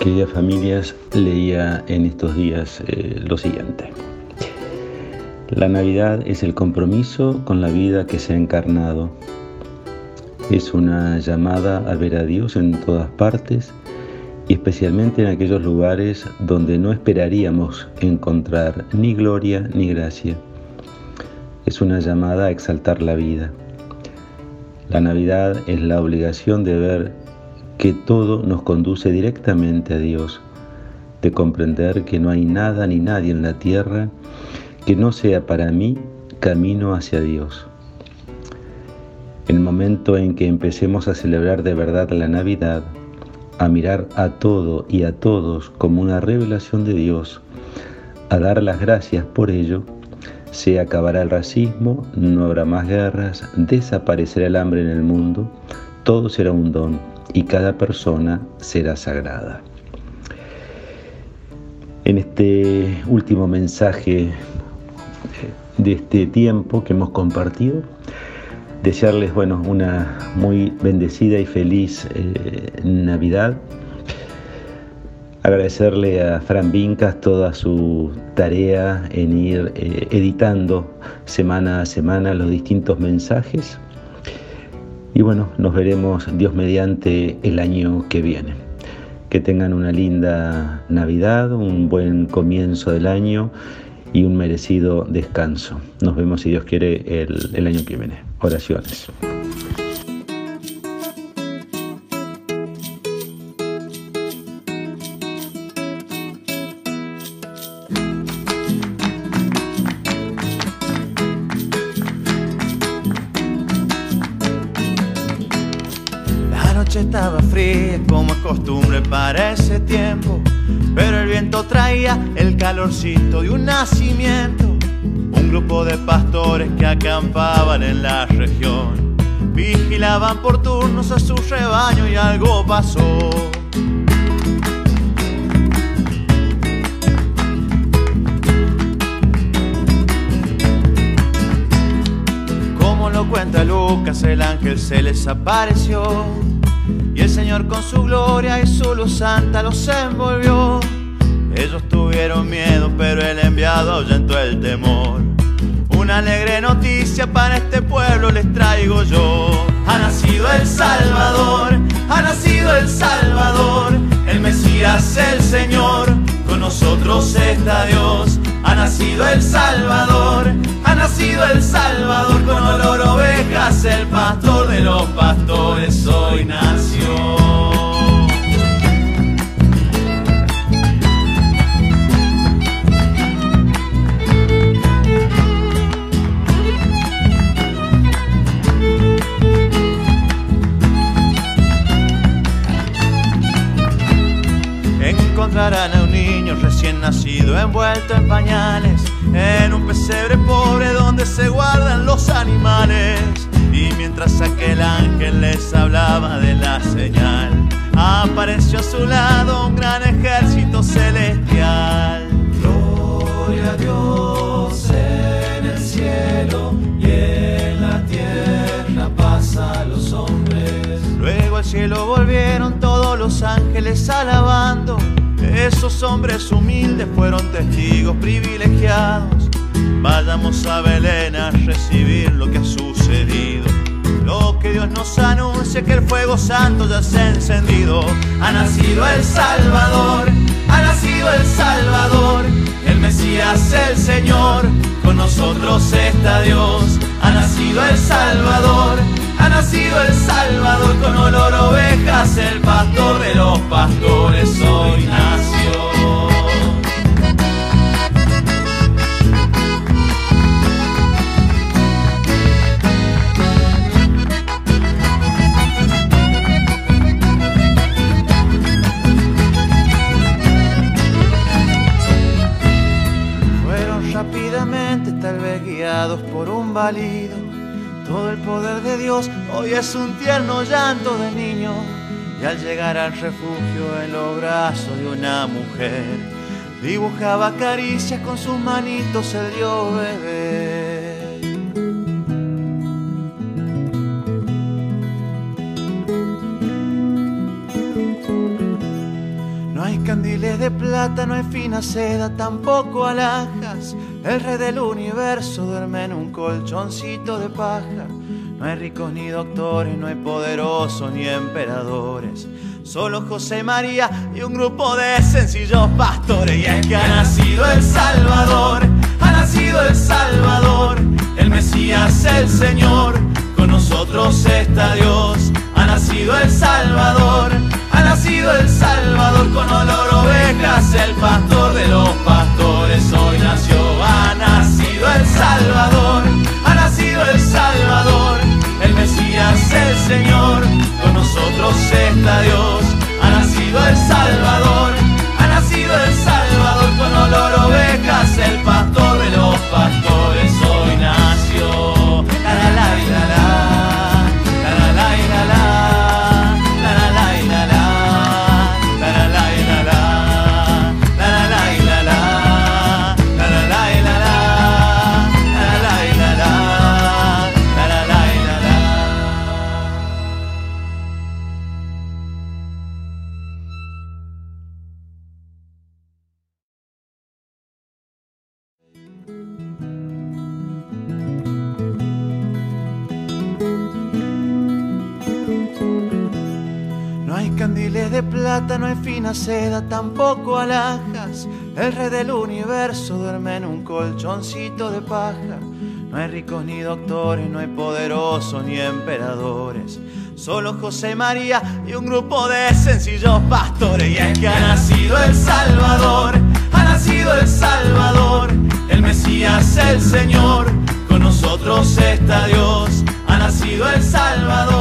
Queridas familias, leía en estos días eh, lo siguiente. La Navidad es el compromiso con la vida que se ha encarnado. Es una llamada a ver a Dios en todas partes y especialmente en aquellos lugares donde no esperaríamos encontrar ni gloria ni gracia. Es una llamada a exaltar la vida. La Navidad es la obligación de ver que todo nos conduce directamente a Dios, de comprender que no hay nada ni nadie en la tierra que no sea para mí camino hacia Dios. El momento en que empecemos a celebrar de verdad la Navidad, a mirar a todo y a todos como una revelación de Dios, a dar las gracias por ello, se acabará el racismo, no habrá más guerras, desaparecerá el hambre en el mundo, todo será un don y cada persona será sagrada. En este último mensaje de este tiempo que hemos compartido, desearles bueno, una muy bendecida y feliz eh, Navidad. Agradecerle a Fran Vincas toda su tarea en ir eh, editando semana a semana los distintos mensajes y bueno, nos veremos Dios mediante el año que viene. Que tengan una linda Navidad, un buen comienzo del año y un merecido descanso. Nos vemos si Dios quiere el, el año que viene. Oraciones. Como es costumbre para ese tiempo, pero el viento traía el calorcito de un nacimiento. Un grupo de pastores que acampaban en la región vigilaban por turnos a su rebaño y algo pasó. Como lo cuenta Lucas, el ángel se les apareció y el Señor con su gloria y su luz santa los envolvió. Ellos tuvieron miedo, pero el enviado ahuyentó el temor. Una alegre noticia para este pueblo les traigo yo. Ha nacido el Salvador, ha nacido el Salvador, el Mesías, el Señor, con nosotros está Dios. Ha nacido el Salvador, ha nacido el Salvador, con olor ovejas, el pastor de los pastores nacido envuelto en pañales, en un pesebre pobre donde se guardan los animales. Y mientras aquel ángel les hablaba de la señal, apareció a su lado un gran ejército celestial. Gloria a Dios en el cielo y en la tierra a los hombres. Luego al cielo volvieron todos los ángeles alabando esos hombres humildes fueron testigos privilegiados. Vayamos a Belén a recibir lo que ha sucedido. Lo que Dios nos anuncia que el fuego santo ya se ha encendido. Ha nacido el Salvador, ha nacido el Salvador, el Mesías, el Señor. Con nosotros está Dios. Ha nacido el Salvador, ha nacido el Salvador con olor ovejas, el pastor de los pastores todo el poder de Dios hoy es un tierno llanto de niño. Y al llegar al refugio en los brazos de una mujer, dibujaba caricias con sus manitos el Dios bebé. No hay candiles de plata, no hay fina seda, tampoco alhajas. El rey del universo duerme en un colchoncito de paja. No hay ricos ni doctores, no hay poderosos ni emperadores. Solo José María y un grupo de sencillos pastores. Y es que ha nacido el Salvador, ha nacido el Salvador, el Mesías, el Señor. Con nosotros está Dios, ha nacido el Salvador ha nacido el Salvador con olor ovejas, el pastor de plata, no hay fina seda, tampoco alhajas. El rey del universo duerme en un colchoncito de paja. No hay ricos ni doctores, no hay poderosos ni emperadores. Solo José María y un grupo de sencillos pastores. Y es que ha nacido el Salvador, ha nacido el Salvador, el Mesías, el Señor. Con nosotros está Dios, ha nacido el Salvador, ha nacido el Salvador.